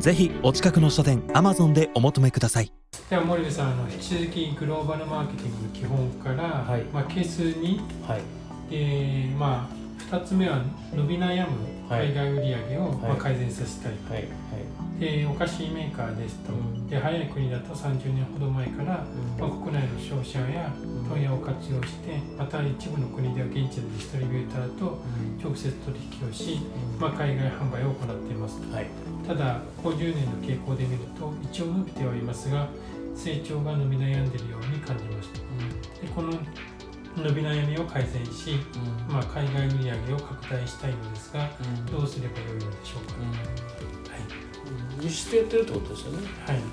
ぜひお近くの書店 Amazon でお求めください。では森部さんあの引き続きグローバルマーケティングの基本から、はい。まあ、係数2はい。でまあ2つ目は伸び悩むはい。海外売上を、まあ、はい改善させたい、はい。でお菓子メーカーですと、うん。で早い国だと30年ほど前から、まあ、国内の消費者や問屋を活用してまた一部の国では現地のディストリビューターと直接取引をし、まあ、海外販売を行っています。はい。ただここ10年の傾向で見ると一応伸びてはいますが成長が伸び悩んでいるように感じました。でこの伸び悩みを改善し、まあ、海外売上を拡大したいのですがどうすればよいのでしょうか、輸出やってるってことですよね。はい。はい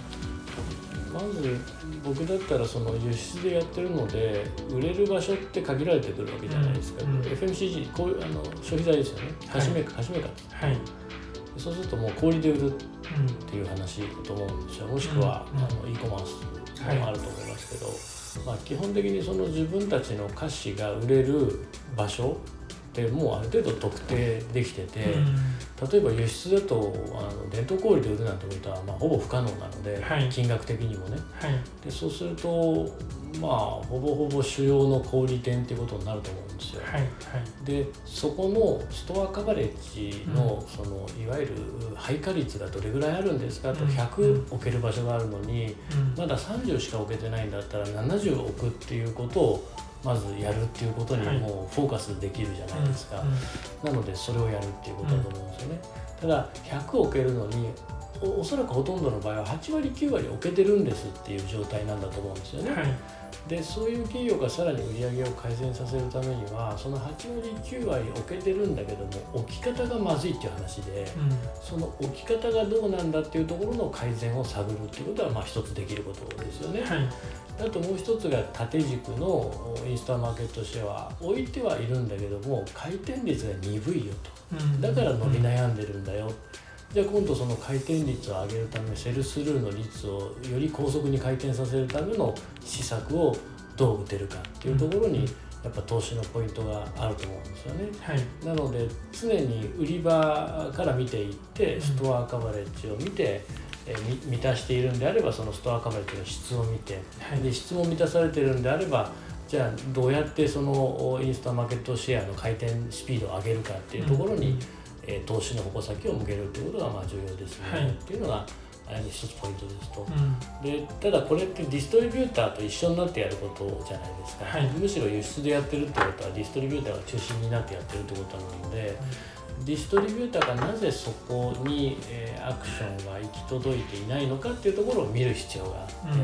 まず僕だったらその輸出でやってるので売れる場所って限られてくるわけじゃないですか、うんうん。FMCG こういうあの消費財ですよね。はい。初めか初めかはい。そうするともう小売で売るっうんていう話だと思うんですよ。もしくは、うんうん。あの e コマースもあると思いますけど、まあ、基本的にその自分たちの菓子が売れる場所ってもうある程度特定できてて、例えば輸出だとあの伝統小売で売るなんてことは、まあ、ほぼ不可能なので、はい。金額的にもね。はい。でそうするとまあほぼほぼ主要の小売店っていうことになると思うんですよ。はいはい。でそこのストアカバレッジの,、そのいわゆる配下率がどれぐらいあるんですかとうん。100置ける場所があるのにうん。まだ30しか置けてないんだったら70置くっていうことをまずやるっていうことにはいもうフォーカスできるじゃないですか。うんなのでそれをやるっていうことだと思うんですよね。ただ100置けるのにおおそらくほとんどの場合は8割9割置けてるんですっていう状態なんだと思うんですよね。はいでそういう企業がさらに売り上げを改善させるためにはその8割9割置けてるんだけども置き方がまずいっていう話でうんその置き方がどうなんだっていうところの改善を探るっていうことはまあ一つできることですよね。はいあともう一つが縦軸のインスタマーケットシェア置いてはいるんだけども回転率が鈍いよと。うん。だから伸び悩んでるんだよ、じゃあ今度その回転率を上げるためセルスルーの率をより高速に回転させるための施策をどう打てるかっていうところにやっぱ投資のポイントがあると思うんですよね。はい。なので常に売り場から見ていってストアカバレッジを見て、え満たしているんであればそのストアカバレッジの質を見て。はい。で質も満たされてるんであればじゃあどうやってそのおインスタマーケットシェアの回転スピードを上げるかっていうところに、えー投資の矛先を向けるっていうことがまあ重要ですよね、はい。っていうのが一つポイントですと。うん。でただこれってディストリビューターと一緒になってやることじゃないですか、はい。むしろ輸出でやってるってことはディストリビューターが中心になってやってるってことなので、ディストリビューターがなぜそこに、えーアクションが行き届いていないのかっていうところを見る必要があっ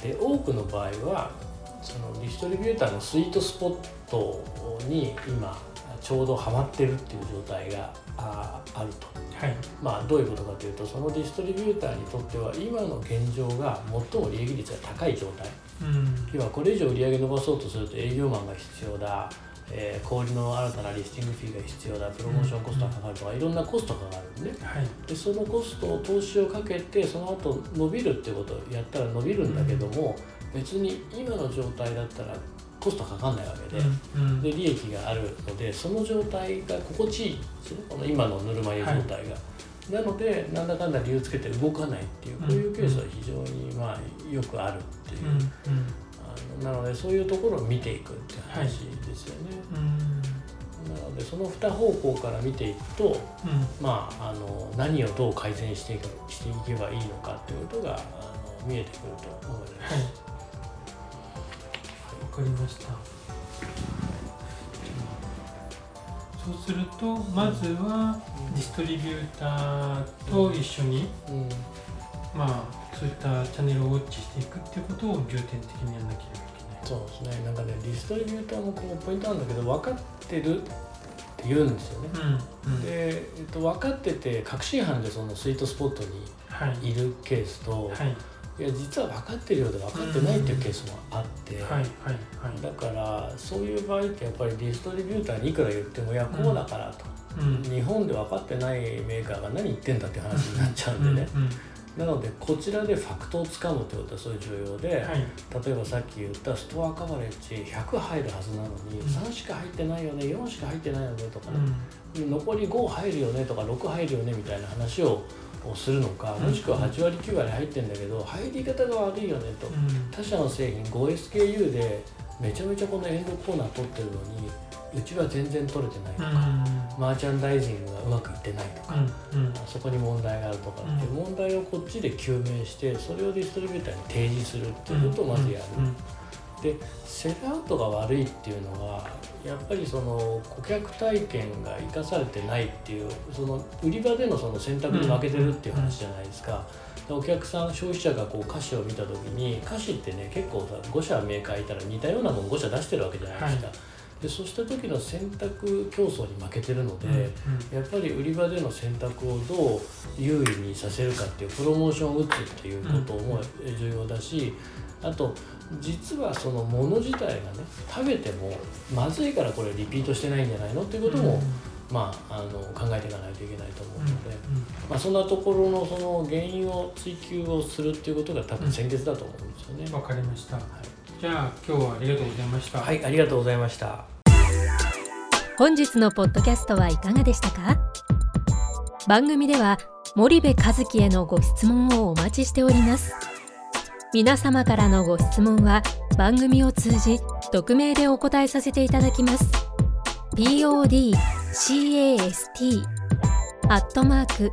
て、で多くの場合はそのディストリビューターのスイートスポットに今ちょうどハマってるっていう状態がああると。はい。まあ、どういうことかというとそのディストリビューターにとっては今の現状が最も利益率が高い状態。うん。要はこれ以上売り上げ伸ばそうとすると営業マンが必要だ、えー小売りの新たなリスティングフィーが必要だ。プロモーションコストがかかるとかいろんなコストがかかるんではい。でそのコストを投資をかけてその後伸びるってことをやったら伸びるんだけども、別に今の状態だったらコストかかんないわけで。うん。うん。で利益があるのでその状態が心地いいんですね。この今のぬるま湯状態が、なのでなんだかんだ理由つけて動かないっていうこういうケースは非常にまあよくあるっていう、うん。うんなのでそういうところを見ていくって話ですよね、うん。なのでその2方向から見ていくとうん。まああの何をどう改善していくしていけばいいのかっていうことがあの見えてくると思います、はい。わかりました。そうするとまずはディストリビューターと一緒に、うんまあそういったチャンネルをウォッチしていくっていうことを重点的にやらなければいけない。そうですね。なんかねディストリビューターもこうポイントなんだけど分かってるって言うんですよね。うんうん。で、えっと、分かってて確信犯でそのスイートスポットはいにいるケースと、はい。い、や実は分かってるようで分かってないっていうケースもあって、はいはいはい。だからそういう場合ってやっぱりディストリビューターにいくら言ってもいやこうだからと、うん。日本で分かってないメーカーが何言ってんだって話になっちゃうんでね、うんうんなのでこちらでファクトをつかむってことはすごい重要で、はい。例えばさっき言ったストアカバレッジ100入るはずなのに、うん。3しか入ってないよね4しか入ってないよねとかね、うん。残り5入るよねとか6入るよねみたいな話ををするのかうん。もしくは8割9割入ってんだけど入り方が悪いよねと。うん。他社の製品 5SKU でめちゃめちゃこのエンドコーナー取ってるのにうちは全然取れてないとうか、んマーチャンダイジングがうまくいってないとか、そこに問題があるとかっていう問題をこっちで究明してそれをディストリビューターに提示するっていうことをまずやる。うんでセルアウトが悪いっていうのはやっぱりその顧客体験が生かされてないっていうその売り場でのその選択に負けてるっていう話じゃないですか。でお客さん消費者がこう歌詞を見た時に歌詞ってね結構さ5社メーカーいたら似たようなもの5社出してるわけじゃないですか。でそうした時の選択競争に負けてるので、うんやっぱり売り場での選択をどう優位にさせるかっていうプロモーションを打つっていうことも重要だしあと実はそのもの自体がね食べてもまずいからこれリピートしてないんじゃないのっていうことも、まあ、あの考えていかないといけないと思うので、まあ、そんなところのその原因を追求をするっていうことが多分先決だと思うんですよね。うんわかりました。はいじゃあ今日はありがとうございました。はい、ありがとうございました。本日のポッドキャストはいかがでしたか？番組では森部和樹へのご質問をお待ちしております。皆様からのご質問は番組を通じ匿名でお答えさせていただきます。podcast アットマーク